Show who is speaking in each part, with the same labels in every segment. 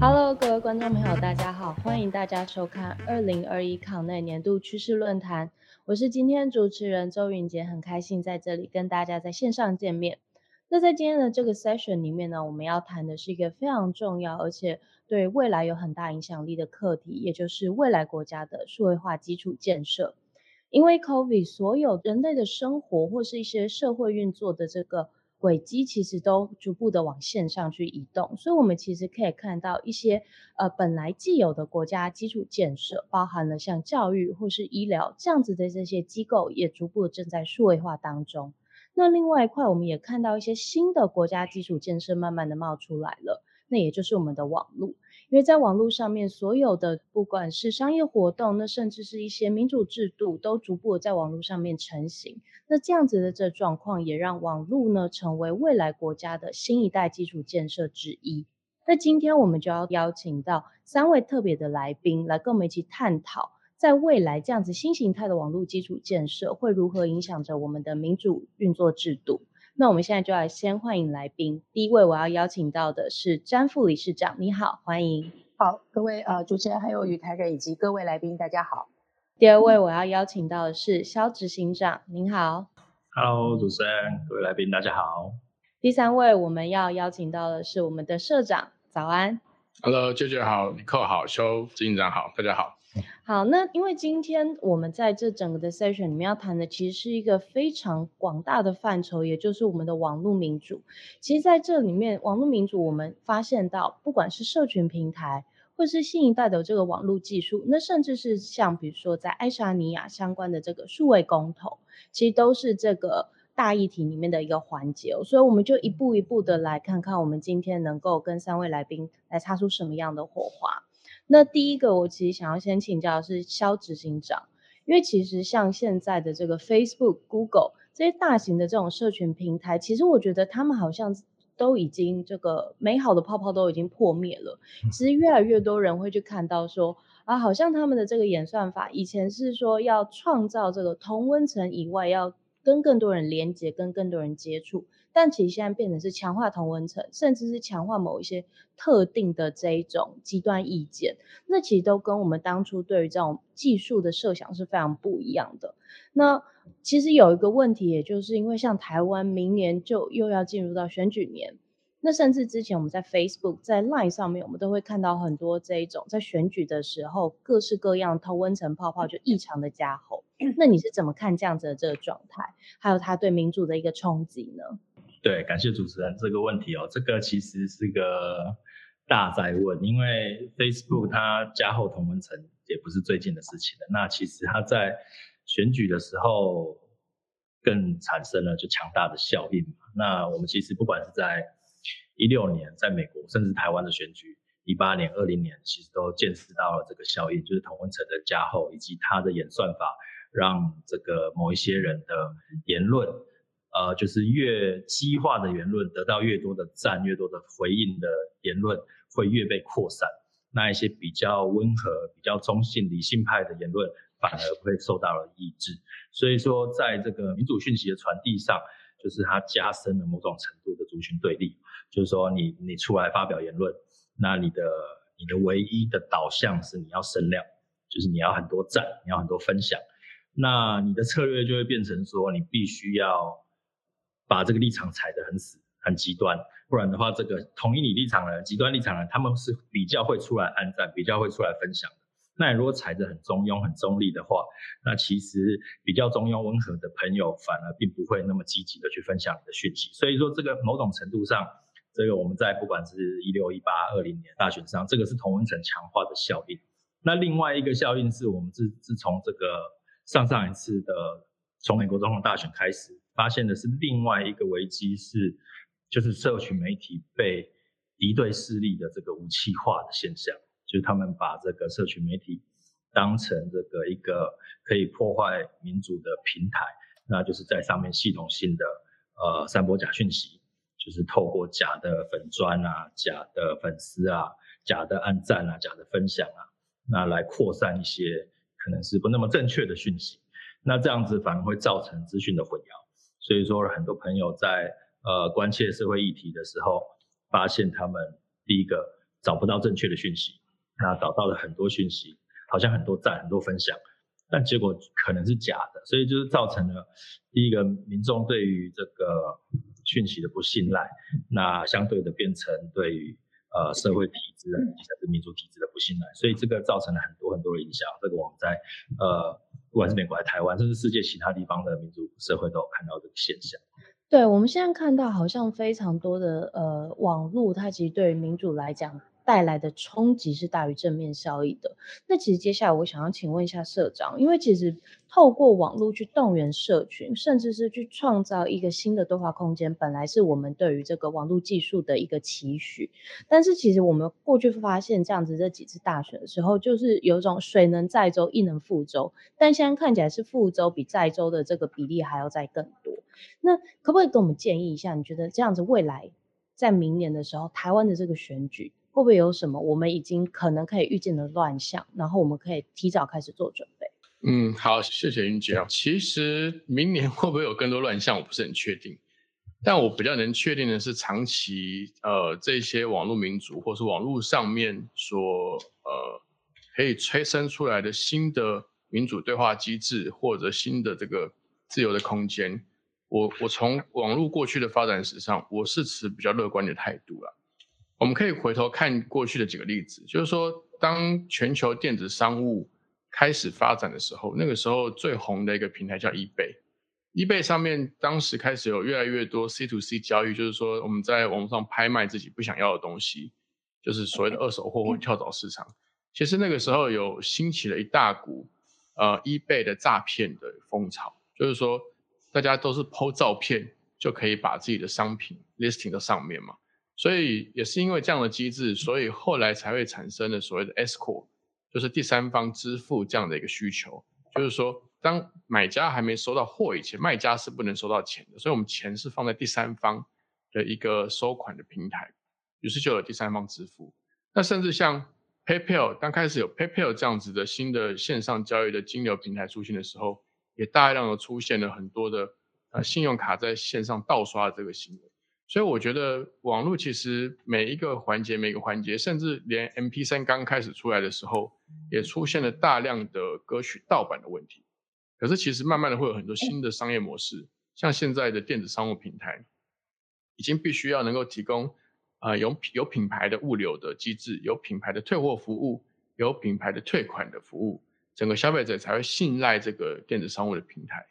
Speaker 1: Hello，各位观众朋友，大家好，欢迎大家收看二零二一康内年度趋势论坛。我是今天主持人周云杰，很开心在这里跟大家在线上见面。那在今天的这个 session 里面呢，我们要谈的是一个非常重要，而且对未来有很大影响力的课题，也就是未来国家的数位化基础建设。因为 COVID，所有人类的生活或是一些社会运作的这个轨迹，其实都逐步的往线上去移动，所以我们其实可以看到一些呃本来既有的国家基础建设，包含了像教育或是医疗这样子的这些机构，也逐步正在数位化当中。那另外一块，我们也看到一些新的国家基础建设慢慢的冒出来了，那也就是我们的网络。因为在网络上面，所有的不管是商业活动，那甚至是一些民主制度，都逐步在网络上面成型。那这样子的这状况，也让网络呢成为未来国家的新一代基础建设之一。那今天我们就要邀请到三位特别的来宾，来跟我们一起探讨。在未来，这样子新形态的网络基础建设会如何影响着我们的民主运作制度？那我们现在就来先欢迎来宾。第一位我要邀请到的是詹副理事长，你好，欢迎。
Speaker 2: 好，各位呃主持人还有与台人以及各位来宾，大家好。
Speaker 1: 第二位我要邀请到的是肖执行长，您好。
Speaker 3: Hello，主持人，各位来宾，大家好。
Speaker 1: 第三位我们要邀请到的是我们的社长，早安。
Speaker 4: Hello，舅舅好，你扣好，肖执行长好，大家好。
Speaker 1: 好，那因为今天我们在这整个的 session 里面要谈的，其实是一个非常广大的范畴，也就是我们的网络民主。其实在这里面，网络民主我们发现到，不管是社群平台，或是新一代的这个网络技术，那甚至是像比如说在爱沙尼亚相关的这个数位公投，其实都是这个大议题里面的一个环节。所以我们就一步一步的来看看，我们今天能够跟三位来宾来擦出什么样的火花。那第一个，我其实想要先请教的是肖执行长，因为其实像现在的这个 Facebook、Google 这些大型的这种社群平台，其实我觉得他们好像都已经这个美好的泡泡都已经破灭了。其实越来越多人会去看到说，啊，好像他们的这个演算法以前是说要创造这个同温层以外，要跟更多人连接，跟更多人接触。但其实现在变成是强化同温层，甚至是强化某一些特定的这一种极端意见，那其实都跟我们当初对于这种技术的设想是非常不一样的。那其实有一个问题，也就是因为像台湾明年就又要进入到选举年，那甚至之前我们在 Facebook、在 Line 上面，我们都会看到很多这一种在选举的时候各式各样同温层泡泡就异常的加厚。那你是怎么看这样子的这个状态，还有它对民主的一个冲击呢？
Speaker 3: 对，感谢主持人这个问题哦，这个其实是个大在问，因为 Facebook 它加厚同温层也不是最近的事情了。那其实它在选举的时候更产生了就强大的效应嘛。那我们其实不管是在一六年在美国，甚至台湾的选举，一八年、二零年，其实都见识到了这个效应，就是同温层的加厚以及它的演算法，让这个某一些人的言论。呃，就是越激化的言论得到越多的赞，越多的回应的言论会越被扩散。那一些比较温和、比较中性、理性派的言论反而会受到了抑制。所以说，在这个民主讯息的传递上，就是它加深了某种程度的族群对立。就是说，你你出来发表言论，那你的你的唯一的导向是你要声量，就是你要很多赞，你要很多分享。那你的策略就会变成说，你必须要。把这个立场踩得很死、很极端，不然的话，这个同意你立场的人极端立场的人，他们是比较会出来按赞，比较会出来分享的。那你如果踩得很中庸、很中立的话，那其实比较中庸、温和的朋友反而并不会那么积极的去分享你的讯息。所以说，这个某种程度上，这个我们在不管是一六、一八、二零年大选上，这个是同温层强化的效应。那另外一个效应是我们自自从这个上上一次的从美国总统大选开始。发现的是另外一个危机是，就是社群媒体被敌对势力的这个武器化的现象，就是他们把这个社群媒体当成这个一个可以破坏民主的平台，那就是在上面系统性的呃散播假讯息，就是透过假的粉砖啊、假的粉丝啊、假的按赞啊、假的分享啊，那来扩散一些可能是不那么正确的讯息。那这样子反而会造成资讯的混淆。所以说，很多朋友在呃关切社会议题的时候，发现他们第一个找不到正确的讯息，那找到了很多讯息，好像很多赞、很多分享，但结果可能是假的，所以就是造成了第一个民众对于这个讯息的不信赖，那相对的变成对于呃社会体制甚至民主体制的不信赖，所以这个造成了很多很多的影响。这个我们在呃不管是美国还是台湾，甚至世界其他地方的民主社会都有看到这个现象。
Speaker 1: 对，我们现在看到好像非常多的呃网络，它其实对于民主来讲带来的冲击是大于正面效益的。那其实接下来我想要请问一下社长，因为其实透过网络去动员社群，甚至是去创造一个新的对话空间，本来是我们对于这个网络技术的一个期许。但是其实我们过去发现，这样子这几次大选的时候，就是有种水能载舟，亦能覆舟。但现在看起来是覆舟比载舟的这个比例还要再更多。那可不可以给我们建议一下？你觉得这样子未来在明年的时候，台湾的这个选举会不会有什么我们已经可能可以预见的乱象？然后我们可以提早开始做准备。
Speaker 4: 嗯，好，谢谢云姐。其实明年会不会有更多乱象，我不是很确定。但我比较能确定的是，长期呃这些网络民主，或是网络上面所呃可以催生出来的新的民主对话机制，或者新的这个自由的空间。我我从网络过去的发展史上，我是持比较乐观的态度了。我们可以回头看过去的几个例子，就是说，当全球电子商务开始发展的时候，那个时候最红的一个平台叫 eBay，eBay 上面当时开始有越来越多 C to C 交易，就是说我们在网络上拍卖自己不想要的东西，就是所谓的二手货或跳蚤市场。其实那个时候有兴起了一大股呃 eBay 的诈骗的风潮，就是说。大家都是 PO 照片就可以把自己的商品 listing 到上面嘛，所以也是因为这样的机制，所以后来才会产生了所谓的 escrow，就是第三方支付这样的一个需求。就是说，当买家还没收到货以前，卖家是不能收到钱的，所以我们钱是放在第三方的一个收款的平台，于是就有第三方支付。那甚至像 PayPal，刚开始有 PayPal 这样子的新的线上交易的金流平台出现的时候。也大量的出现了很多的呃信用卡在线上盗刷的这个行为，所以我觉得网络其实每一个环节每个环节，甚至连 M P 三刚开始出来的时候，也出现了大量的歌曲盗版的问题。可是其实慢慢的会有很多新的商业模式，像现在的电子商务平台，已经必须要能够提供啊有有品牌的物流的机制，有品牌的退货服务，有品牌的退款的服务。整个消费者才会信赖这个电子商务的平台，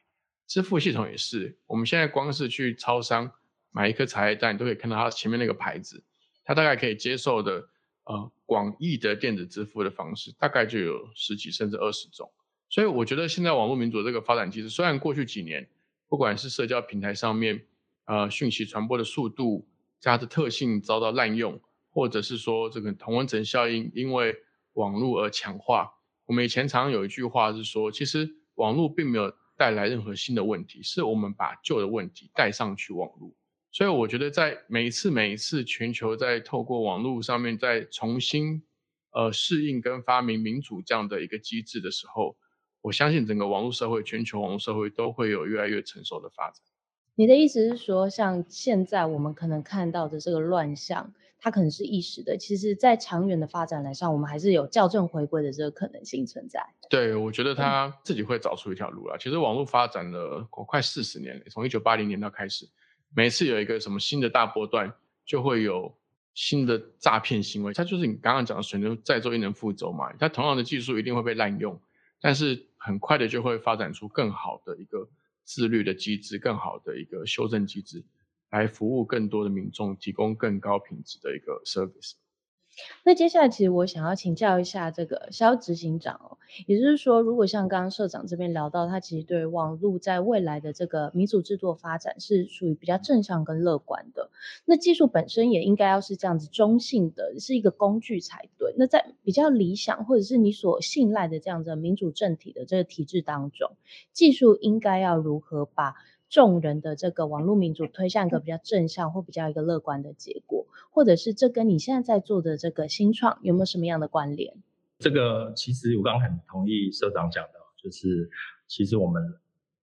Speaker 4: 支付系统也是。我们现在光是去超商买一颗茶叶蛋，你都可以看到它前面那个牌子，它大概可以接受的呃广义的电子支付的方式，大概就有十几甚至二十种。所以我觉得现在网络民主这个发展机制，虽然过去几年不管是社交平台上面呃讯息传播的速度、加的特性遭到滥用，或者是说这个同温层效应因为网络而强化。我们以前常有一句话是说，其实网络并没有带来任何新的问题，是我们把旧的问题带上去网络。所以我觉得，在每一次每一次全球在透过网络上面再重新呃适应跟发明民主这样的一个机制的时候，我相信整个网络社会、全球网络社会都会有越来越成熟的发展。
Speaker 1: 你的意思是说，像现在我们可能看到的这个乱象？它可能是一时的，其实，在长远的发展来上，我们还是有校正回归的这个可能性存在。
Speaker 4: 对，我觉得他自己会找出一条路来。其实网络发展了快四十年了，从一九八零年到开始，每次有一个什么新的大波段，就会有新的诈骗行为。它就是你刚刚讲的“水能载舟，亦能覆舟”嘛。它同样的技术一定会被滥用，但是很快的就会发展出更好的一个自律的机制，更好的一个修正机制。来服务更多的民众，提供更高品质的一个 service。
Speaker 1: 那接下来，其实我想要请教一下这个肖执行长哦，也就是说，如果像刚刚社长这边聊到，他其实对网络在未来的这个民主制度发展是属于比较正向跟乐观的。那技术本身也应该要是这样子中性的，是一个工具才对。那在比较理想或者是你所信赖的这样的民主政体的这个体制当中，技术应该要如何把？众人的这个网络民主推向一个比较正向或比较一个乐观的结果，或者是这跟你现在在做的这个新创有没有什么样的关联？
Speaker 3: 这个其实我刚刚很同意社长讲的，就是其实我们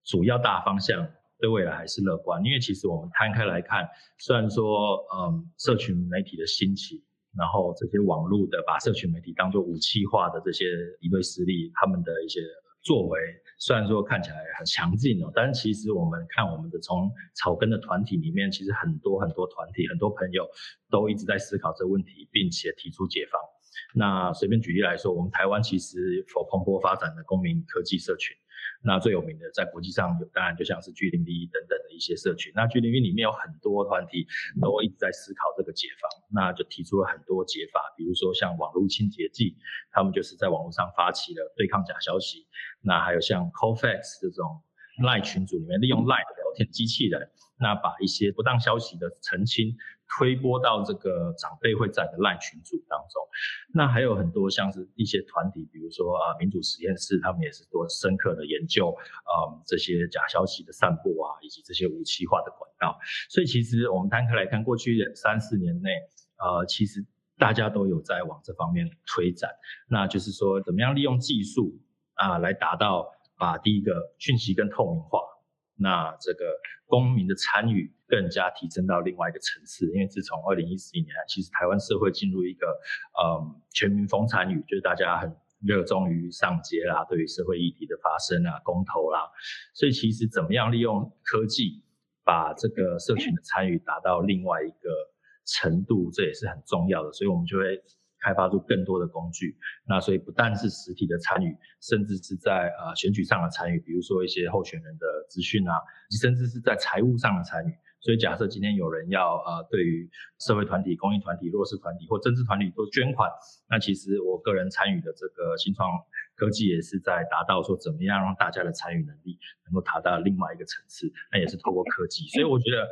Speaker 3: 主要大方向对未来还是乐观，因为其实我们摊开来看，虽然说嗯，社群媒体的兴起，然后这些网络的把社群媒体当做武器化的这些敌对势力，他们的一些作为，虽然说看起来很强劲哦，但是其实我们看我们的从草根的团体里面，其实很多很多团体，很多朋友都一直在思考这个问题，并且提出解放。那随便举例来说，我们台湾其实有蓬勃发展的公民科技社群。那最有名的在国际上有，当然就像是 G 零 V 等等的一些社群。那 G 零 V 里面有很多团体都一直在思考这个解放，那就提出了很多解法，比如说像网络清洁剂，他们就是在网络上发起了对抗假消息。那还有像 Cofax 这种 Line 群组里面利用 Line 的聊天机器人，那把一些不当消息的澄清。推播到这个长辈会在的赖群组当中，那还有很多像是一些团体，比如说啊民主实验室，他们也是做深刻的研究，嗯这些假消息的散布啊，以及这些武器化的管道。所以其实我们摊开来看，过去三四年内，呃其实大家都有在往这方面推展，那就是说怎么样利用技术啊来达到把第一个讯息更透明化。那这个公民的参与更加提升到另外一个层次，因为自从二零一四年，其实台湾社会进入一个呃全民风参与，就是大家很热衷于上街啦，对于社会议题的发生啊、公投啦，所以其实怎么样利用科技把这个社群的参与达到另外一个程度，这也是很重要的，所以我们就会。开发出更多的工具，那所以不但是实体的参与，甚至是在呃选举上的参与，比如说一些候选人的资讯啊，甚至是在财务上的参与。所以假设今天有人要呃对于社会团体、公益团体、弱势团体或政治团体做捐款，那其实我个人参与的这个新创。科技也是在达到说怎么样让大家的参与能力能够达到另外一个层次，那也是透过科技。所以我觉得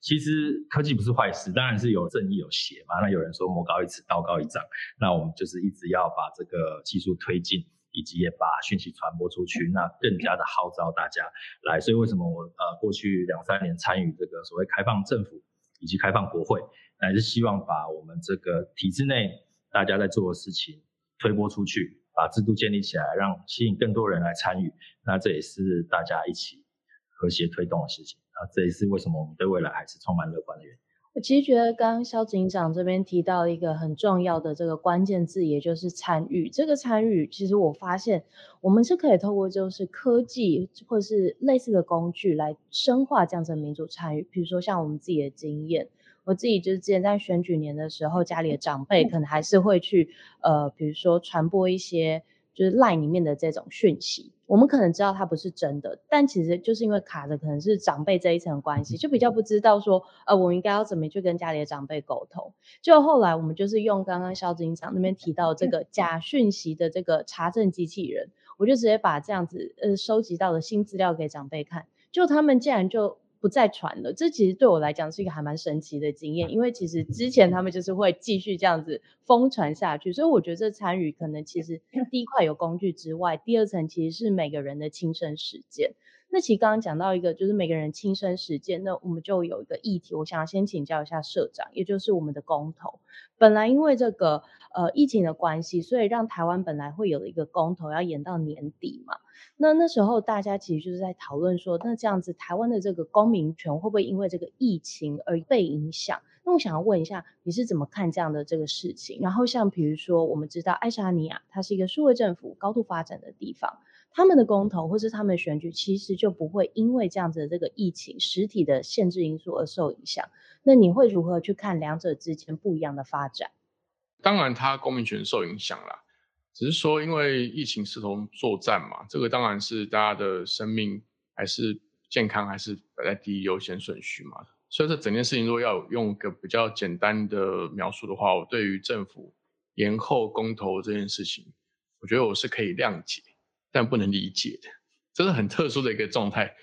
Speaker 3: 其实科技不是坏事，当然是有正义有邪嘛。那有人说魔高一尺道高一丈，那我们就是一直要把这个技术推进，以及也把讯息传播出去，那更加的号召大家来。所以为什么我呃过去两三年参与这个所谓开放政府以及开放国会，还是希望把我们这个体制内大家在做的事情推播出去。把制度建立起来，让吸引更多人来参与，那这也是大家一起和谐推动的事情啊！这也是为什么我们对未来还是充满乐观的原因。
Speaker 1: 我其实觉得刚刚肖警长这边提到一个很重要的这个关键字，也就是参与。这个参与，其实我发现我们是可以透过就是科技或者是类似的工具来深化这样子的民主参与。比如说像我们自己的经验。我自己就是之前在选举年的时候，家里的长辈可能还是会去，呃，比如说传播一些就是 line 里面的这种讯息，我们可能知道它不是真的，但其实就是因为卡着可能是长辈这一层关系，就比较不知道说，呃，我应该要怎么去跟家里的长辈沟通。就后来我们就是用刚刚肖警长那边提到这个假讯息的这个查证机器人，我就直接把这样子呃收集到的新资料给长辈看，就他们竟然就。不再传了，这其实对我来讲是一个还蛮神奇的经验，因为其实之前他们就是会继续这样子疯传下去，所以我觉得这参与可能其实第一块有工具之外，第二层其实是每个人的亲身实践。那其实刚刚讲到一个就是每个人亲身实践，那我们就有一个议题，我想要先请教一下社长，也就是我们的公投。本来因为这个呃疫情的关系，所以让台湾本来会有一个公投要延到年底嘛。那那时候大家其实就是在讨论说，那这样子台湾的这个公民权会不会因为这个疫情而被影响？那我想要问一下，你是怎么看这样的这个事情？然后像比如说，我们知道爱沙尼亚它是一个数位政府高度发展的地方。他们的公投或是他们的选举，其实就不会因为这样子的这个疫情实体的限制因素而受影响。那你会如何去看两者之间不一样的发展？
Speaker 4: 当然，他公民权受影响了，只是说因为疫情势同作战嘛，这个当然是大家的生命还是健康还是摆在第一优先顺序嘛。所以这整件事情如果要用个比较简单的描述的话，我对于政府延后公投这件事情，我觉得我是可以谅解。但不能理解的，这是很特殊的一个状态。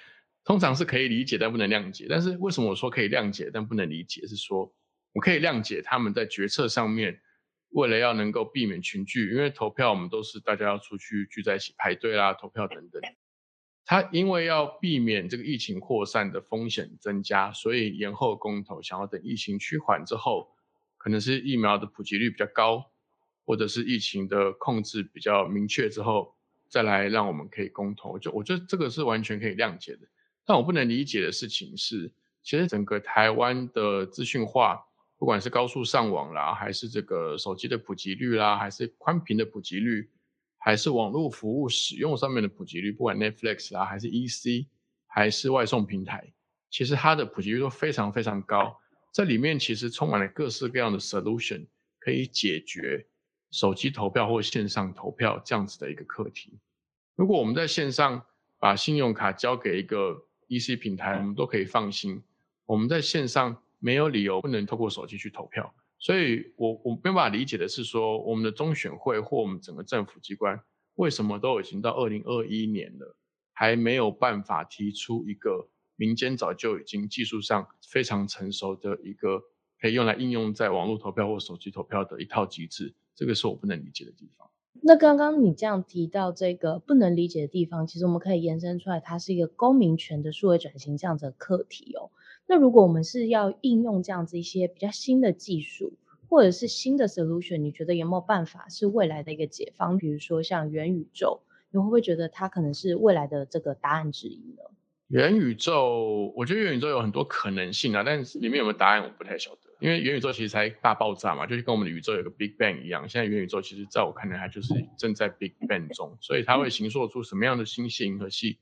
Speaker 4: 通常是可以理解，但不能谅解。但是为什么我说可以谅解，但不能理解？是说我可以谅解他们在决策上面，为了要能够避免群聚，因为投票我们都是大家要出去聚在一起排队啦，投票等等。他因为要避免这个疫情扩散的风险增加，所以延后公投，想要等疫情趋缓之后，可能是疫苗的普及率比较高，或者是疫情的控制比较明确之后。再来让我们可以公投。就我觉得这个是完全可以谅解的。但我不能理解的事情是，其实整个台湾的资讯化，不管是高速上网啦，还是这个手机的普及率啦，还是宽频的普及率，还是网络服务使用上面的普及率，不管 Netflix 啦，还是 EC，还是外送平台，其实它的普及率都非常非常高。这里面其实充满了各式各样的 solution，可以解决手机投票或线上投票这样子的一个课题。如果我们在线上把信用卡交给一个 EC 平台，我们都可以放心。我们在线上没有理由不能透过手机去投票。所以，我我没办法理解的是说，我们的中选会或我们整个政府机关，为什么都已经到二零二一年了，还没有办法提出一个？民间早就已经技术上非常成熟的一个可以用来应用在网络投票或手机投票的一套机制，这个是我不能理解的地方。
Speaker 1: 那刚刚你这样提到这个不能理解的地方，其实我们可以延伸出来，它是一个公民权的数位转型这样子的课题哦。那如果我们是要应用这样子一些比较新的技术，或者是新的 solution，你觉得有没有办法是未来的一个解方？比如说像元宇宙，你会不会觉得它可能是未来的这个答案之一呢？
Speaker 4: 元宇宙，我觉得元宇宙有很多可能性啊，但是里面有没有答案，我不太晓得。因为元宇宙其实才大爆炸嘛，就是跟我们的宇宙有个 Big Bang 一样。现在元宇宙其实在我看来，它就是正在 Big Bang 中，所以它会形塑出什么样的星系银河系，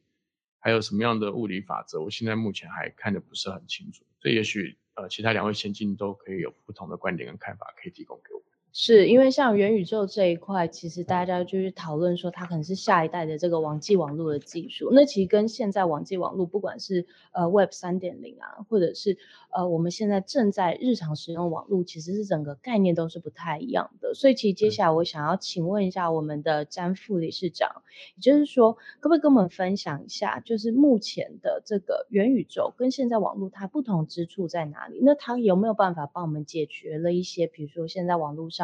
Speaker 4: 还有什么样的物理法则，我现在目前还看的不是很清楚。所以也许呃，其他两位先进都可以有不同的观点跟看法，可以提供给我。
Speaker 1: 是因为像元宇宙这一块，其实大家就是讨论说，它可能是下一代的这个网际网络的技术。那其实跟现在网际网络，不管是呃 Web 三点零啊，或者是呃我们现在正在日常使用网络，其实是整个概念都是不太一样的。所以其实接下来我想要请问一下我们的詹副理事长，也就是说，可不可以跟我们分享一下，就是目前的这个元宇宙跟现在网络它不同之处在哪里？那它有没有办法帮我们解决了一些，比如说现在网络上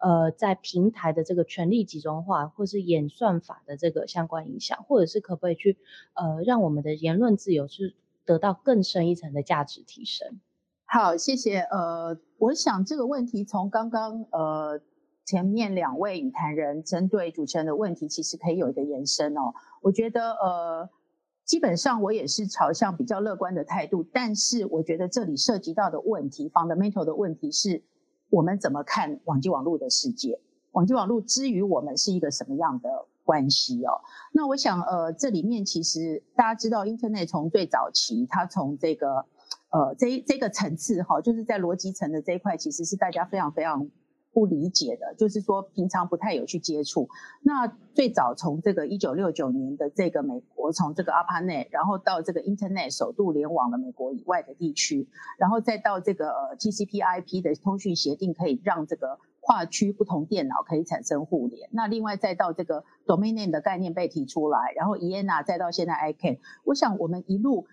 Speaker 1: 呃，在平台的这个权力集中化，或是演算法的这个相关影响，或者是可不可以去呃，让我们的言论自由是得到更深一层的价值提升？
Speaker 2: 好，谢谢。呃，我想这个问题从刚刚呃前面两位语谈人针对主持人的问题，其实可以有一个延伸哦。我觉得呃，基本上我也是朝向比较乐观的态度，但是我觉得这里涉及到的问题，fundamental 的问题是。我们怎么看网际网络的世界？网际网络之于我们是一个什么样的关系哦？那我想，呃，这里面其实大家知道，Internet 从最早期，它从这个，呃，这这个层次哈，就是在逻辑层的这一块，其实是大家非常非常。不理解的，就是说平常不太有去接触。那最早从这个一九六九年的这个美国，从这个 ARPANET，然后到这个 Internet 首度联网了美国以外的地区，然后再到这个 TCP/IP 的通讯协定，可以让这个跨区不同电脑可以产生互联。那另外再到这个 Domain Name 的概念被提出来，然后 EANA 再到现在 ICANN，我想我们一路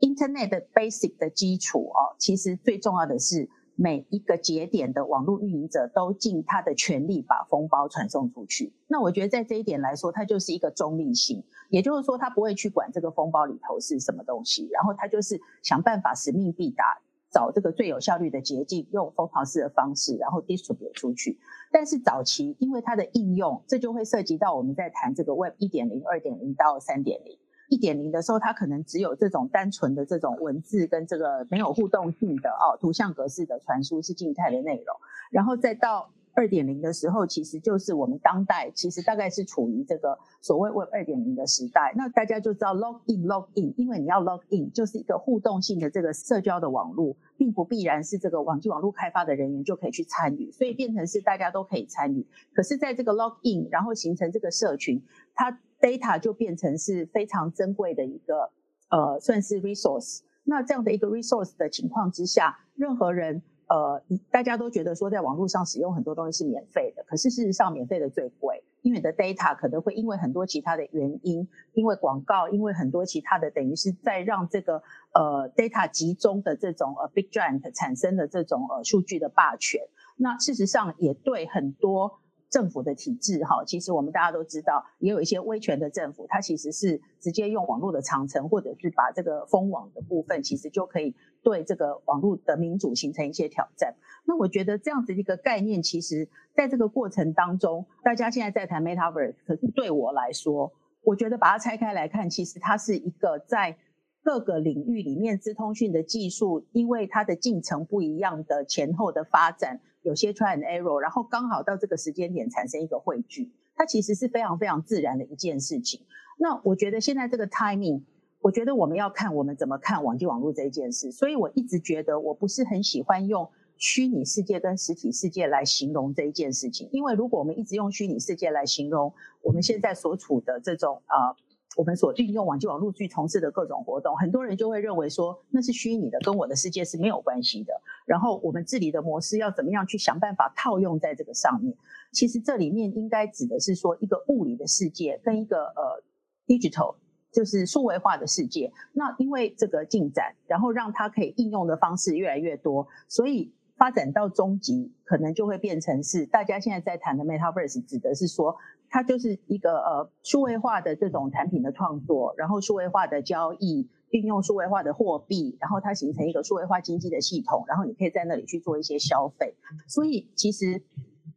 Speaker 2: Internet 的 basic 的基础哦，其实最重要的是。每一个节点的网络运营者都尽他的全力把封包传送出去。那我觉得在这一点来说，它就是一个中立性，也就是说，他不会去管这个封包里头是什么东西，然后他就是想办法使命必达，找这个最有效率的捷径，用蜂巢式的方式，然后 distribute 出去。但是早期因为它的应用，这就会涉及到我们在谈这个 Web 一点零、二点零到三点零。一点零的时候，它可能只有这种单纯的这种文字跟这个没有互动性的哦，图像格式的传输是静态的内容，然后再到二点零的时候，其实就是我们当代其实大概是处于这个所谓 Web 二点零的时代。那大家就知道 log in log in，因为你要 log in 就是一个互动性的这个社交的网络，并不必然是这个网际网络开发的人员就可以去参与，所以变成是大家都可以参与。可是，在这个 log in 然后形成这个社群，它 data 就变成是非常珍贵的一个，呃，算是 resource。那这样的一个 resource 的情况之下，任何人，呃，大家都觉得说在网络上使用很多东西是免费的，可是事实上免费的最贵，因为你的 data 可能会因为很多其他的原因，因为广告，因为很多其他的，等于是在让这个呃 data 集中的这种呃 big giant 产生的这种呃数据的霸权。那事实上也对很多。政府的体制哈，其实我们大家都知道，也有一些威权的政府，它其实是直接用网络的长城，或者是把这个封网的部分，其实就可以对这个网络的民主形成一些挑战。那我觉得这样子一个概念，其实在这个过程当中，大家现在在谈 Metaverse，可是对我来说，我觉得把它拆开来看，其实它是一个在各个领域里面资通讯的技术，因为它的进程不一样的前后的发展。有些 try and error，然后刚好到这个时间点产生一个汇聚，它其实是非常非常自然的一件事情。那我觉得现在这个 timing，我觉得我们要看我们怎么看网际网络这一件事。所以我一直觉得我不是很喜欢用虚拟世界跟实体世界来形容这一件事情，因为如果我们一直用虚拟世界来形容我们现在所处的这种啊。我们所运用网际网络去从事的各种活动，很多人就会认为说那是虚拟的，跟我的世界是没有关系的。然后我们治理的模式要怎么样去想办法套用在这个上面？其实这里面应该指的是说一个物理的世界跟一个呃 digital 就是数位化的世界。那因为这个进展，然后让它可以应用的方式越来越多，所以发展到终极可能就会变成是大家现在在谈的 metaverse，指的是说。它就是一个呃数位化的这种产品的创作，然后数位化的交易，运用数位化的货币，然后它形成一个数位化经济的系统，然后你可以在那里去做一些消费。所以其实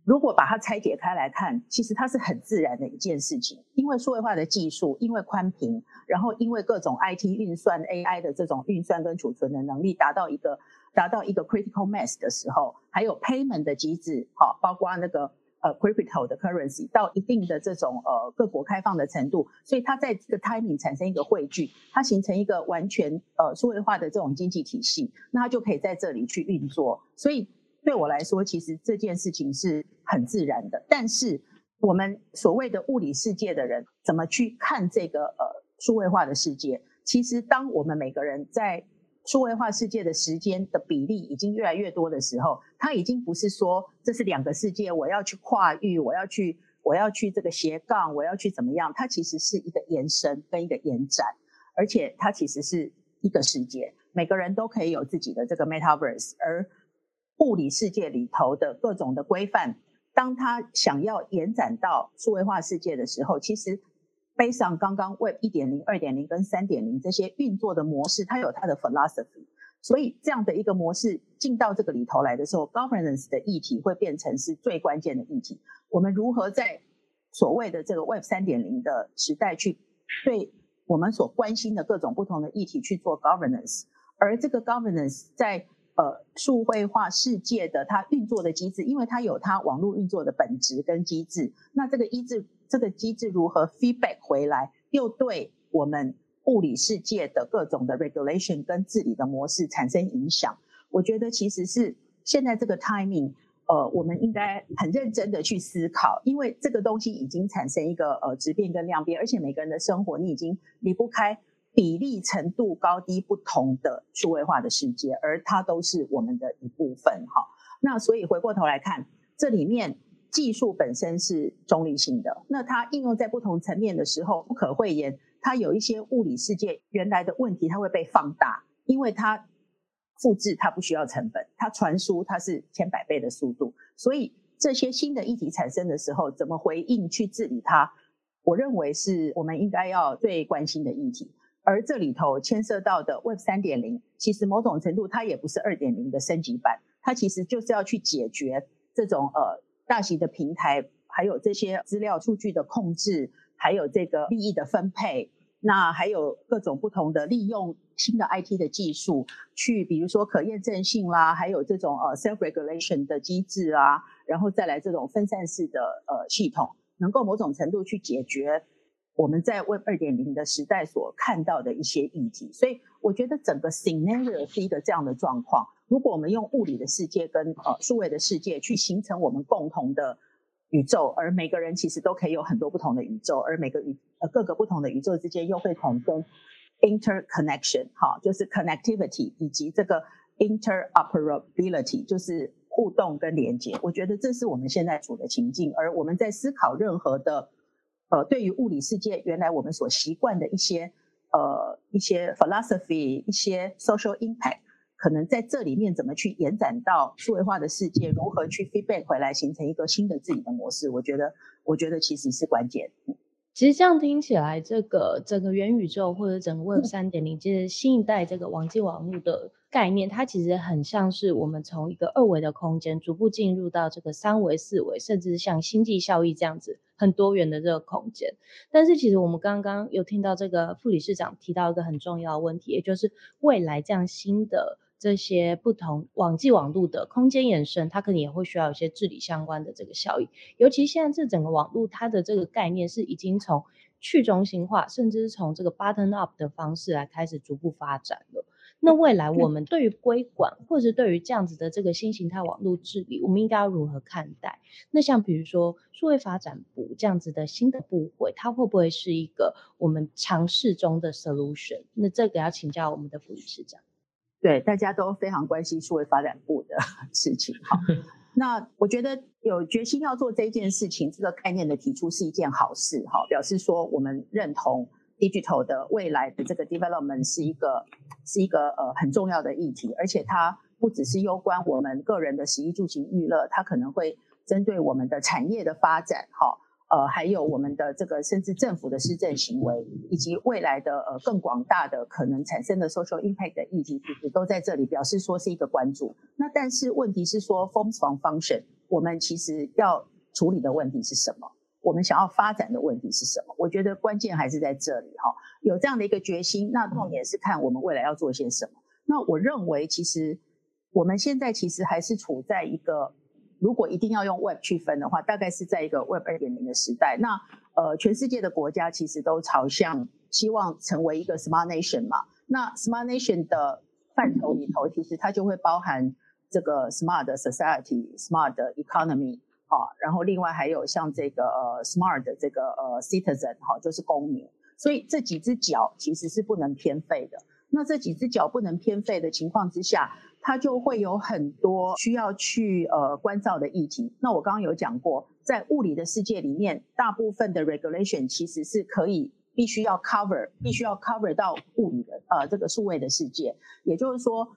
Speaker 2: 如果把它拆解开来看，其实它是很自然的一件事情，因为数位化的技术，因为宽屏，然后因为各种 IT 运算 AI 的这种运算跟储存的能力达到一个达到一个 critical mass 的时候，还有 payment 的机制，好，包括那个。呃，crypto 的 currency 到一定的这种呃各国开放的程度，所以它在这个 timing 产生一个汇聚，它形成一个完全呃数位化的这种经济体系，那它就可以在这里去运作。所以对我来说，其实这件事情是很自然的。但是我们所谓的物理世界的人怎么去看这个呃数位化的世界？其实当我们每个人在数位化世界的时间的比例已经越来越多的时候，它已经不是说这是两个世界，我要去跨域，我要去，我要去这个斜杠，我要去怎么样？它其实是一个延伸跟一个延展，而且它其实是一个世界，每个人都可以有自己的这个 metaverse，而物理世界里头的各种的规范，当他想要延展到数位化世界的时候，其实。背上刚刚为一点零、二点零跟三点零这些运作的模式，它有它的 philosophy，所以这样的一个模式进到这个里头来的时候，governance 的议题会变成是最关键的议题。我们如何在所谓的这个 Web 三点零的时代去对我们所关心的各种不同的议题去做 governance，而这个 governance 在呃数位化世界的它运作的机制，因为它有它网络运作的本质跟机制，那这个机制。这个机制如何 feedback 回来，又对我们物理世界的各种的 regulation 跟治理的模式产生影响？我觉得其实是现在这个 timing，呃，我们应该很认真的去思考，因为这个东西已经产生一个呃质变跟量变，而且每个人的生活你已经离不开比例程度高低不同的数位化的世界，而它都是我们的一部分哈。那所以回过头来看，这里面。技术本身是中立性的，那它应用在不同层面的时候，不可讳言，它有一些物理世界原来的问题，它会被放大，因为它复制它不需要成本，它传输它是千百倍的速度，所以这些新的议题产生的时候，怎么回应去治理它，我认为是我们应该要最关心的议题。而这里头牵涉到的 Web 三点零，其实某种程度它也不是二点零的升级版，它其实就是要去解决这种呃。大型的平台，还有这些资料数据的控制，还有这个利益的分配，那还有各种不同的利用新的 IT 的技术，去比如说可验证性啦，还有这种呃 self regulation 的机制啊，然后再来这种分散式的呃系统，能够某种程度去解决我们在 Web 二点零的时代所看到的一些议题。所以我觉得整个 scenario 是一个这样的状况。如果我们用物理的世界跟呃数位的世界去形成我们共同的宇宙，而每个人其实都可以有很多不同的宇宙，而每个宇各个不同的宇宙之间又会产生 interconnection，哈，就是 connectivity 以及这个 interoperability，就是互动跟连接。我觉得这是我们现在处的情境，而我们在思考任何的呃对于物理世界原来我们所习惯的一些呃一些 philosophy，一些 social impact。可能在这里面怎么去延展到数位化的世界，如何去 feedback 回来，形成一个新的自己的模式，我觉得，我觉得其实是关键。
Speaker 1: 其实这样听起来，这个整个元宇宙或者整个 Web 三点零，就是新一代这个网际网络的概念，它其实很像是我们从一个二维的空间逐步进入到这个三维、四维，甚至像星际效益这样子很多元的这个空间。但是，其实我们刚刚有听到这个副理事长提到一个很重要的问题，也就是未来这样新的。这些不同网际网络的空间延伸，它可能也会需要一些治理相关的这个效益。尤其现在这整个网络，它的这个概念是已经从去中心化，甚至是从这个 button up 的方式来开始逐步发展了。那未来我们对于规管，或者是对于这样子的这个新形态网络治理，我们应该要如何看待？那像比如说数位发展部这样子的新的部会，它会不会是一个我们尝试中的 solution？那这个要请教我们的副理事长。
Speaker 2: 对，大家都非常关心数位发展部的 事情。哈，那我觉得有决心要做这件事情，这个概念的提出是一件好事。哈，表示说我们认同 digital 的未来的这个 development 是一个是一个呃很重要的议题，而且它不只是攸关我们个人的食衣住行娱乐，它可能会针对我们的产业的发展。哈。呃，还有我们的这个，甚至政府的施政行为，以及未来的呃更广大的可能产生的 social impact 的议题，其实都在这里表示说是一个关注。那但是问题是说，forms from function，我们其实要处理的问题是什么？我们想要发展的问题是什么？我觉得关键还是在这里哈，有这样的一个决心。那重点是看我们未来要做些什么。那我认为，其实我们现在其实还是处在一个。如果一定要用 Web 去分的话，大概是在一个 Web 二点零的时代。那呃，全世界的国家其实都朝向希望成为一个 Smart Nation 嘛。那 Smart Nation 的范畴里头，其实它就会包含这个 Smart Society、Smart Economy 啊，然后另外还有像这个呃 Smart 的这个呃 Citizen 哈，就是公民。所以这几只脚其实是不能偏废的。那这几只脚不能偏废的情况之下。它就会有很多需要去呃关照的议题。那我刚刚有讲过，在物理的世界里面，大部分的 regulation 其实是可以必须要 cover，必须要 cover 到物理的呃这个数位的世界。也就是说，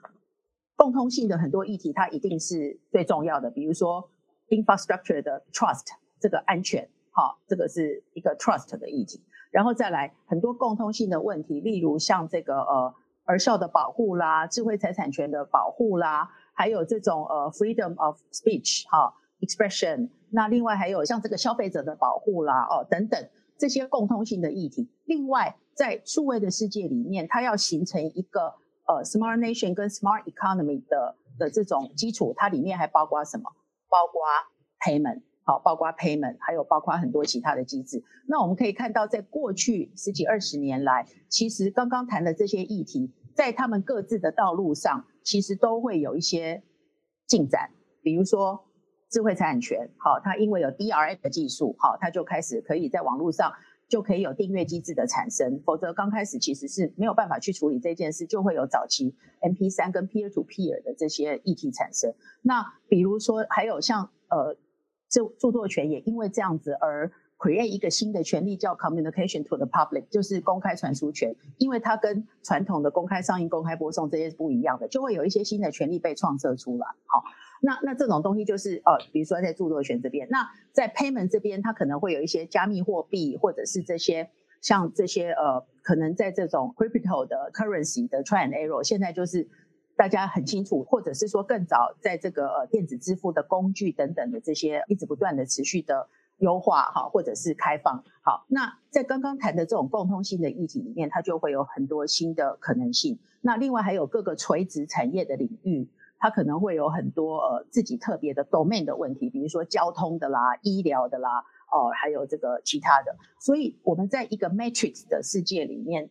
Speaker 2: 共通性的很多议题，它一定是最重要的。比如说 infrastructure 的 trust 这个安全，好，这个是一个 trust 的议题。然后再来很多共通性的问题，例如像这个呃。儿少的保护啦，智慧财产权的保护啦，还有这种呃 freedom of speech 哈 expression，那另外还有像这个消费者的保护啦哦等等这些共通性的议题。另外在数位的世界里面，它要形成一个呃 smart nation 跟 smart economy 的的这种基础，它里面还包括什么？包括 payment 好，包括 payment，还有包括很多其他的机制。那我们可以看到，在过去十几二十年来，其实刚刚谈的这些议题。在他们各自的道路上，其实都会有一些进展。比如说，智慧财产权，好，它因为有 DRM 的技术，好，它就开始可以在网络上就可以有订阅机制的产生。否则，刚开始其实是没有办法去处理这件事，就会有早期 MP3 跟 Peer to Peer 的这些议题产生。那比如说，还有像呃，著著作权也因为这样子而。create 一个新的权利叫 communication to the public，就是公开传输权，因为它跟传统的公开上映、公开播送这些是不一样的，就会有一些新的权利被创设出来。好，那那这种东西就是呃，比如说在著作权这边，那在 payment 这边，它可能会有一些加密货币，或者是这些像这些呃，可能在这种 crypto 的 currency 的 try and error，现在就是大家很清楚，或者是说更早在这个呃电子支付的工具等等的这些一直不断的持续的。优化哈，或者是开放好。那在刚刚谈的这种共通性的议题里面，它就会有很多新的可能性。那另外还有各个垂直产业的领域，它可能会有很多呃自己特别的 domain 的问题，比如说交通的啦、医疗的啦，哦，还有这个其他的。所以我们在一个 matrix 的世界里面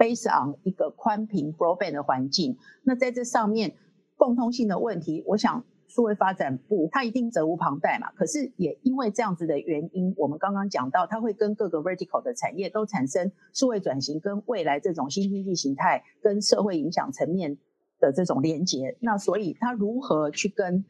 Speaker 2: ，based on 一个宽频 broadband 的环境，那在这上面共通性的问题，我想。数位发展部，它一定责无旁贷嘛。可是也因为这样子的原因，我们刚刚讲到，它会跟各个 vertical 的产业都产生数位转型跟未来这种新经济形态跟社会影响层面的这种连接。那所以它如何去跟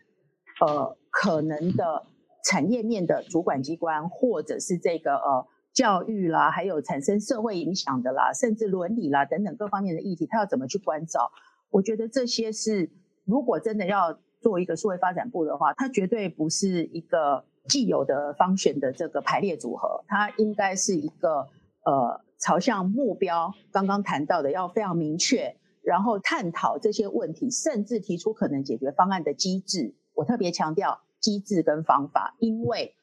Speaker 2: 呃可能的产业面的主管机关，或者是这个呃教育啦，还有产生社会影响的啦，甚至伦理啦等等各方面的议题，他要怎么去关照？我觉得这些是如果真的要做一个数位发展部的话，它绝对不是一个既有的方选的这个排列组合，它应该是一个呃朝向目标刚刚谈到的要非常明确，然后探讨这些问题，甚至提出可能解决方案的机制。我特别强调机制跟方法，因为。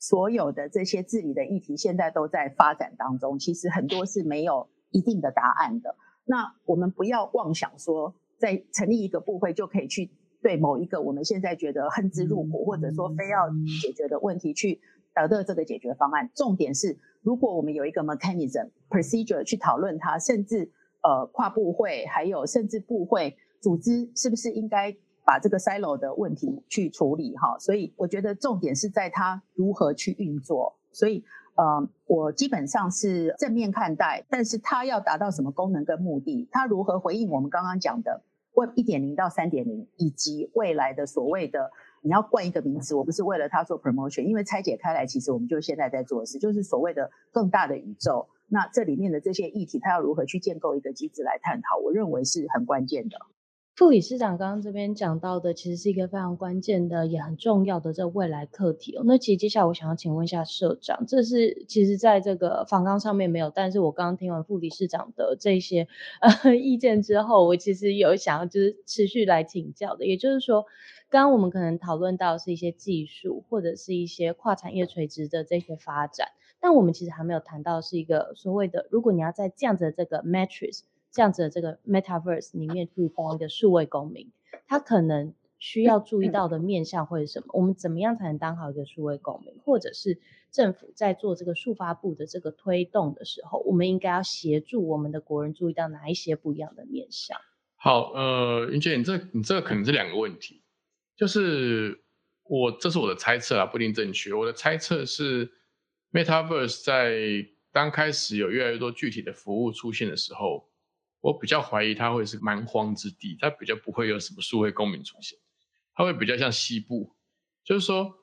Speaker 2: 所有的这些治理的议题现在都在发展当中，其实很多是没有一定的答案的。那我们不要妄想说，在成立一个部会就可以去对某一个我们现在觉得恨之入骨，或者说非要解决的问题去得到这个解决方案。重点是，如果我们有一个 mechanism procedure 去讨论它，甚至呃跨部会，还有甚至部会组织，是不是应该？把这个 silo 的问题去处理哈，所以我觉得重点是在它如何去运作。所以呃，我基本上是正面看待，但是它要达到什么功能跟目的，它如何回应我们刚刚讲的 Web 一点零到三点零，以及未来的所谓的你要冠一个名词，我不是为了它做 promotion，因为拆解开来，其实我们就现在在做的事，就是所谓的更大的宇宙。那这里面的这些议题，它要如何去建构一个机制来探讨，我认为是很关键的。
Speaker 1: 副理事长刚刚这边讲到的，其实是一个非常关键的，也很重要的这未来课题哦。那其实接下来我想要请问一下社长，这是其实在这个访纲上面没有，但是我刚刚听完副理事长的这些呃意见之后，我其实有想要就是持续来请教的。也就是说，刚刚我们可能讨论到是一些技术或者是一些跨产业垂直的这些发展，但我们其实还没有谈到是一个所谓的，如果你要在这样子的这个 matrix。这样子的这个 metaverse 里面去当一个数位公民，他可能需要注意到的面向会是什么？我们怎么样才能当好一个数位公民？或者是政府在做这个数发布的这个推动的时候，我们应该要协助我们的国人注意到哪一些不一样的面向？
Speaker 4: 好，呃，云姐，你这你这个可能是两个问题，就是我这是我的猜测啊，不一定正确。我的猜测是 metaverse 在刚开始有越来越多具体的服务出现的时候。我比较怀疑它会是蛮荒之地，它比较不会有什么数位公民出现，它会比较像西部，就是说，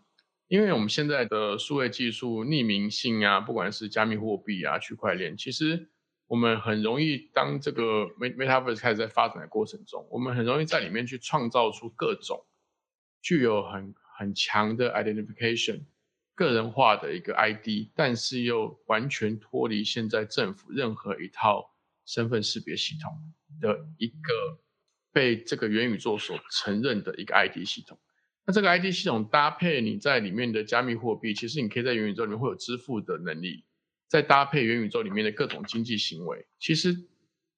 Speaker 4: 因为我们现在的数位技术匿名性啊，不管是加密货币啊、区块链，其实我们很容易当这个 Metaverse 开始在发展的过程中，我们很容易在里面去创造出各种具有很很强的 identification 个人化的一个 ID，但是又完全脱离现在政府任何一套。身份识别系统的一个被这个元宇宙所承认的一个 ID 系统，那这个 ID 系统搭配你在里面的加密货币，其实你可以在元宇宙里面会有支付的能力，再搭配元宇宙里面的各种经济行为，其实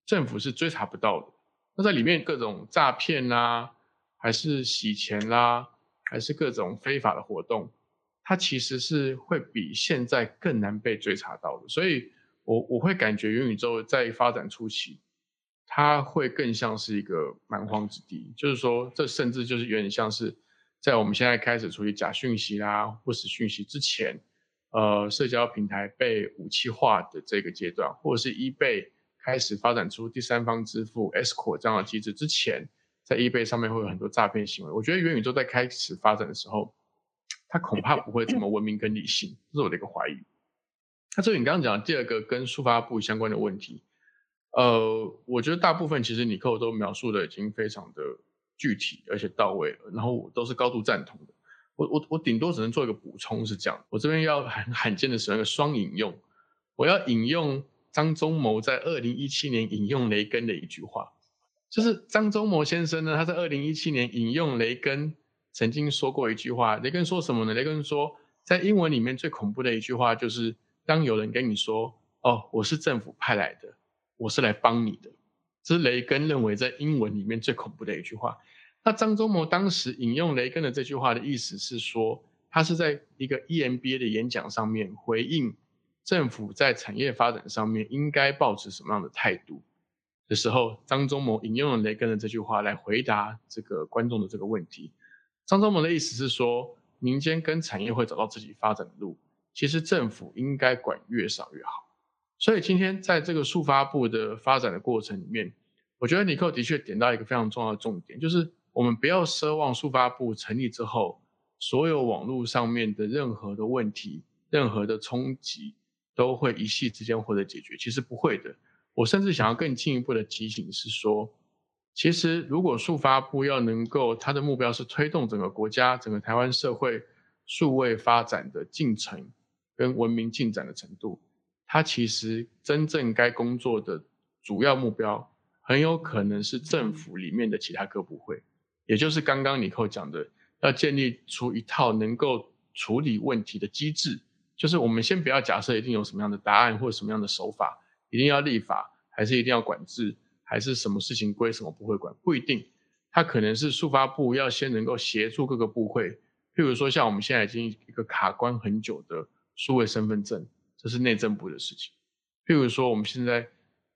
Speaker 4: 政府是追查不到的。那在里面各种诈骗啦，还是洗钱啦，还是各种非法的活动，它其实是会比现在更难被追查到的，所以。我我会感觉元宇宙在发展初期，它会更像是一个蛮荒之地，就是说，这甚至就是有点像是在我们现在开始处理假讯息啦、不实讯息之前，呃，社交平台被武器化的这个阶段，或者是 eBay 开始发展出第三方支付，escor 这样的机制之前，在 eBay 上面会有很多诈骗行为。我觉得元宇宙在开始发展的时候，它恐怕不会这么文明跟理性，这是我的一个怀疑。那这里你刚刚讲的第二个跟数发布相关的问题，呃，我觉得大部分其实你客户都描述的已经非常的具体而且到位了，然后我都是高度赞同的。我我我顶多只能做一个补充是这样，我这边要很罕见的使用一个双引用，我要引用张忠谋在二零一七年引用雷根的一句话，就是张忠谋先生呢，他在二零一七年引用雷根曾经说过一句话，雷根说什么呢？雷根说，在英文里面最恐怖的一句话就是。当有人跟你说：“哦，我是政府派来的，我是来帮你的。”这是雷根认为在英文里面最恐怖的一句话。那张忠谋当时引用雷根的这句话的意思是说，他是在一个 EMBA 的演讲上面回应政府在产业发展上面应该保持什么样的态度的时候，张忠谋引用了雷根的这句话来回答这个观众的这个问题。张忠谋的意思是说，民间跟产业会找到自己发展的路。其实政府应该管越少越好，所以今天在这个速发部的发展的过程里面，我觉得尼克的确点到一个非常重要的重点，就是我们不要奢望速发部成立之后，所有网络上面的任何的问题、任何的冲击都会一夕之间获得解决。其实不会的。我甚至想要更进一步的提醒是说，其实如果数发部要能够，它的目标是推动整个国家、整个台湾社会数位发展的进程跟文明进展的程度，它其实真正该工作的主要目标，很有可能是政府里面的其他各部会，也就是刚刚尼寇讲的，要建立出一套能够处理问题的机制。就是我们先不要假设一定有什么样的答案或者什么样的手法，一定要立法，还是一定要管制，还是什么事情归什么部会管，不一定。它可能是速发部要先能够协助各个部会，譬如说像我们现在已经一个卡关很久的数位身份证，这是内政部的事情。譬如说我们现在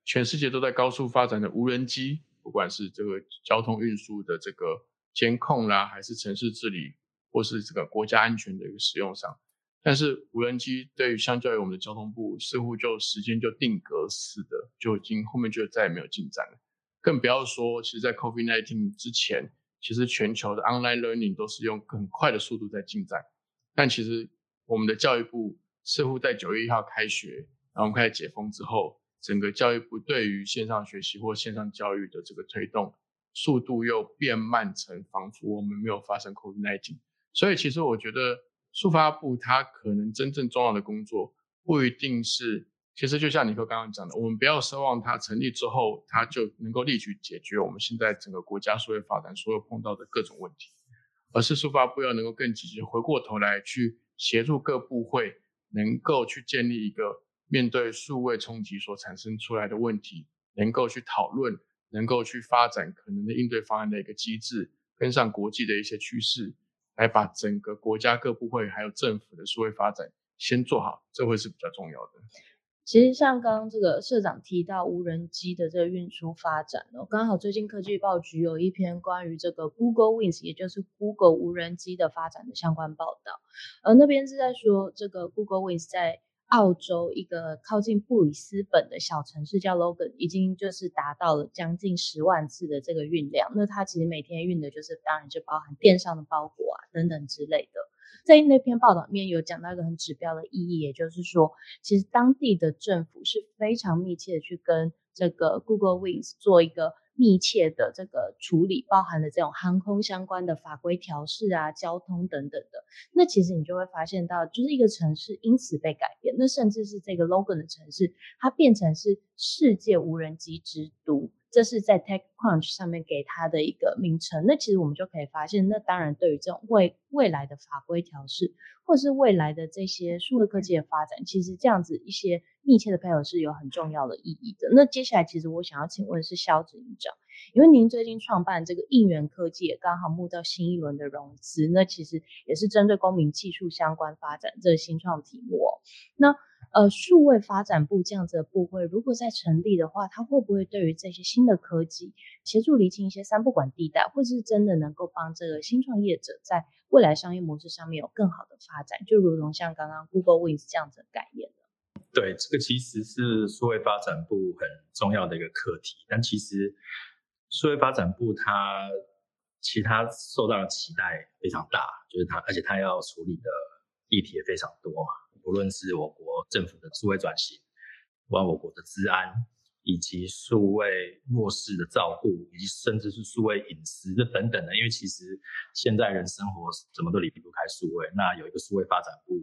Speaker 4: 全世界都在高速发展的无人机，不管是这个交通运输的这个监控啦，还是城市治理，或是这个国家安全的一个使用上。但是无人机对于相较于我们的交通部，似乎就时间就定格似的，就已经后面就再也没有进展了。更不要说，其实，在 COVID-19 之前，其实全球的 online learning 都是用很快的速度在进展。但其实我们的教育部似乎在九月一号开学，然后我们开始解封之后，整个教育部对于线上学习或线上教育的这个推动速度又变慢成，仿佛我们没有发生 COVID-19。所以其实我觉得。速发部它可能真正重要的工作不一定是，其实就像尼克刚刚讲的，我们不要奢望它成立之后，它就能够立即解决我们现在整个国家数位发展所有碰到的各种问题，而是速发部要能够更积极，回过头来去协助各部会，能够去建立一个面对数位冲击所产生出来的问题，能够去讨论，能够去发展可能的应对方案的一个机制，跟上国际的一些趋势。来把整个国家各部会还有政府的数位发展先做好，这会是比较重要的。
Speaker 1: 其实像刚刚这个社长提到无人机的这个运输发展哦，刚好最近科技报局有一篇关于这个 Google Wings，也就是 Google 无人机的发展的相关报道，而那边是在说这个 Google Wings 在。澳洲一个靠近布里斯本的小城市叫 Logan，已经就是达到了将近十万次的这个运量。那它其实每天运的就是，当然就包含电商的包裹啊等等之类的。在那篇报道里面有讲到一个很指标的意义，也就是说，其实当地的政府是非常密切的去跟这个 Google Wings 做一个。密切的这个处理，包含了这种航空相关的法规调试啊、交通等等的，那其实你就会发现到，就是一个城市因此被改变，那甚至是这个 Logan 的城市，它变成是世界无人机之都。这是在 TechCrunch 上面给它的一个名称。那其实我们就可以发现，那当然对于这种未未来的法规调试，或是未来的这些数字科技的发展，其实这样子一些密切的配合是有很重要的意义的。那接下来，其实我想要请问是肖子营长，因为您最近创办这个应援科技，也刚好募到新一轮的融资，那其实也是针对公民技术相关发展这个新创题目。哦那呃，数位发展部这样子的部会，如果在成立的话，它会不会对于这些新的科技协助厘清一些三不管地带，或是真的能够帮这个新创业者在未来商业模式上面有更好的发展？就如同像刚刚 Google Wings 这样子的概念
Speaker 3: 对，这个其实是数位发展部很重要的一个课题，但其实数位发展部它其他受到的期待非常大，就是它，而且它要处理的议题也非常多嘛。无论是我国政府的数位转型，不管我国的治安，以及数位弱势的照顾，以及甚至是数位隐私这等等的，因为其实现在人生活怎么都离不开数位，那有一个数位发展部，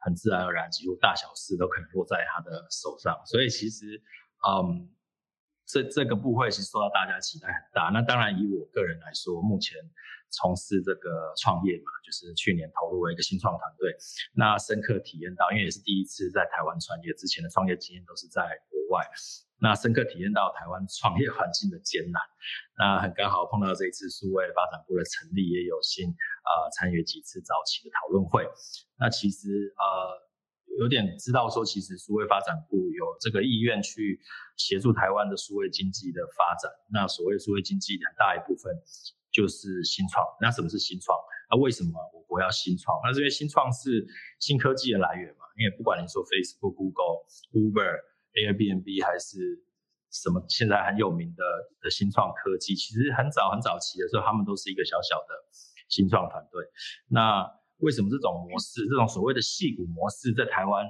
Speaker 3: 很自然而然，几乎大小事都可能落在他的手上。所以其实，嗯，这这个部会其实受到大家期待很大。那当然，以我个人来说，目前。从事这个创业嘛，就是去年投入了一个新创团队，那深刻体验到，因为也是第一次在台湾创业，之前的创业经验都是在国外，那深刻体验到台湾创业环境的艰难，那很刚好碰到这一次数位发展部的成立，也有幸呃参与几次早期的讨论会，那其实呃有点知道说，其实数位发展部有这个意愿去协助台湾的数位经济的发展，那所谓数位经济很大一部分。就是新创，那什么是新创？那为什么我国要新创？那是因为新创是新科技的来源嘛。因为不管你说 Facebook、Google、Uber、Airbnb 还是什么现在很有名的的新创科技，其实很早很早期的时候，他们都是一个小小的新创团队。那为什么这种模式，这种所谓的戏骨模式，在台湾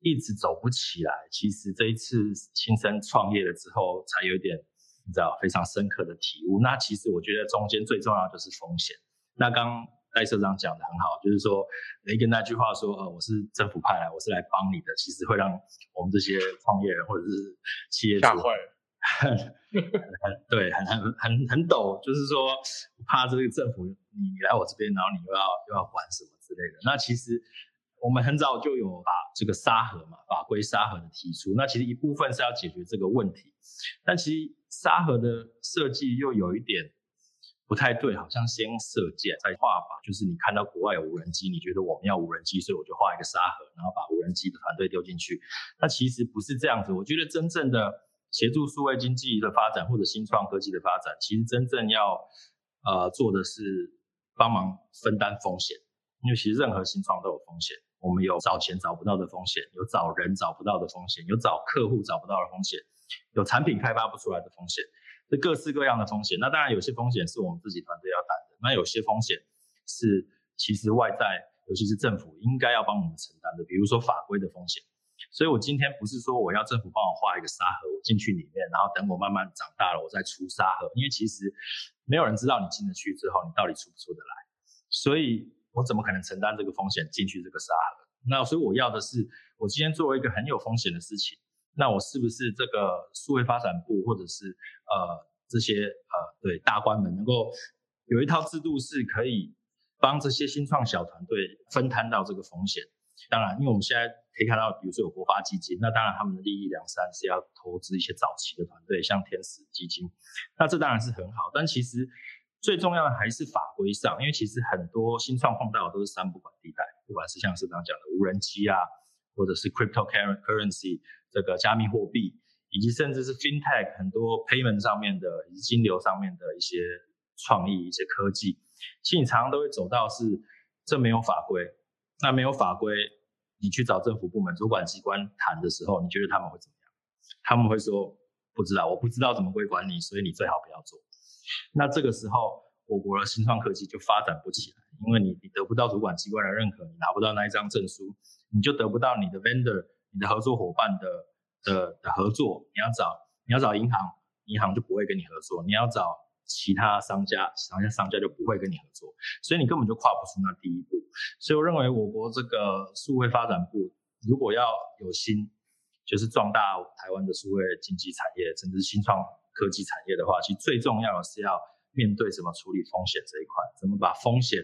Speaker 3: 一直走不起来？其实这一次亲身创业了之后，才有点你知道非常深刻的体悟。那其实我觉得中间最重要就是风险。那刚戴社长讲的很好，就是说雷根那句话说，呃，我是政府派来，我是来帮你的，其实会让我们这些创业人或者是企业主
Speaker 4: 吓坏了。
Speaker 3: 对，很很很很抖，就是说怕这个政府你来我这边，然后你又要又要管什么之类的。那其实我们很早就有把这个沙盒嘛，法规沙盒的提出。那其实一部分是要解决这个问题，但其实沙盒的设计又有一点不太对，好像先射箭再画吧，就是你看到国外有无人机，你觉得我们要无人机，所以我就画一个沙盒，然后把无人机的团队丢进去。那其实不是这样子，我觉得真正的。协助数位经济的发展或者新创科技的发展，其实真正要呃做的是帮忙分担风险，因为其实任何新创都有风险。我们有找钱找不到的风险，有找人找不到的风险，有找客户找不到的风险，有产品开发不出来的风险，这各式各样的风险。那当然有些风险是我们自己团队要担的，那有些风险是其实外在，尤其是政府应该要帮我们承担的，比如说法规的风险。所以，我今天不是说我要政府帮我画一个沙盒，我进去里面，然后等我慢慢长大了，我再出沙盒。因为其实没有人知道你进得去之后，你到底出不出得来。所以我怎么可能承担这个风险进去这个沙盒？那所以我要的是，我今天做一个很有风险的事情，那我是不是这个数位发展部或者是呃这些呃对大官们能够有一套制度是可以帮这些新创小团队分摊到这个风险？当然，因为我们现在可以看到，比如说有国发基金，那当然他们的利益良善是要投资一些早期的团队，像天使基金，那这当然是很好。但其实最重要的还是法规上，因为其实很多新创碰到的都是三不管地带，不管是像市长讲的无人机啊，或者是 cryptocurrency 这个加密货币，以及甚至是 fintech 很多 payment 上面的以及金流上面的一些创意、一些科技，其实你常常都会走到是这没有法规。那没有法规，你去找政府部门主管机关谈的时候，你觉得他们会怎么样？他们会说不知道，我不知道怎么归管你，所以你最好不要做。那这个时候，我国的新创科技就发展不起来，因为你你得不到主管机关的认可，你拿不到那一张证书，你就得不到你的 vendor、你的合作伙伴的的的合作。你要找你要找银行，银行就不会跟你合作；你要找其他商家，商家商家就不会跟你合作，所以你根本就跨不出那第一步。所以我认为，我国这个数位发展部如果要有心，就是壮大台湾的数位经济产业，甚至新创科技产业的话，其实最重要的是要面对怎么处理风险这一块，怎么把风险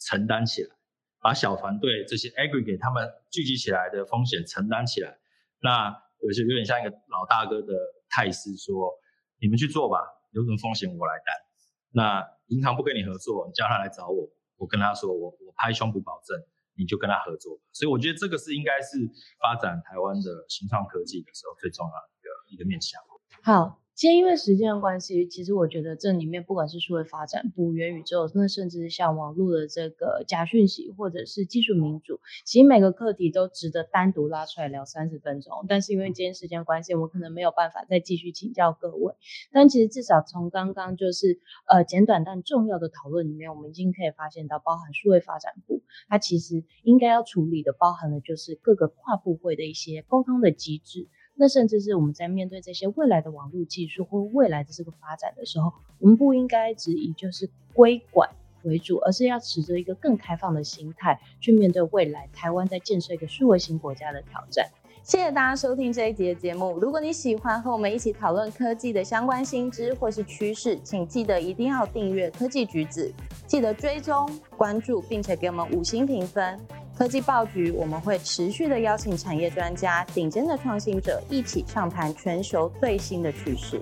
Speaker 3: 承担起来，把小团队这些 aggregate 他们聚集起来的风险承担起来。那有些有点像一个老大哥的态势，说你们去做吧，有什么风险我来担。那银行不跟你合作，你叫他来找我。我跟他说，我我拍胸脯保证，你就跟他合作。所以我觉得这个是应该是发展台湾的新创科技的时候最重要的一个一个面向。
Speaker 1: 好。今天因为时间的关系，其实我觉得这里面不管是数位发展部、元宇宙，那甚至像网络的这个假讯息，或者是技术民主，其实每个课题都值得单独拉出来聊三十分钟。但是因为今天时间关系，我可能没有办法再继续请教各位。但其实至少从刚刚就是呃简短但重要的讨论里面，我们已经可以发现到，包含数位发展部，它其实应该要处理的，包含了就是各个跨部会的一些沟通的机制。那甚至是我们在面对这些未来的网络技术或未来的这个发展的时候，我们不应该只以就是规管为主，而是要持着一个更开放的心态去面对未来台湾在建设一个数位型国家的挑战。谢谢大家收听这一集的节目。如果你喜欢和我们一起讨论科技的相关新知或是趋势，请记得一定要订阅科技橘子，记得追踪关注，并且给我们五星评分。科技报局，我们会持续的邀请产业专家、顶尖的创新者一起畅谈全球最新的趋势。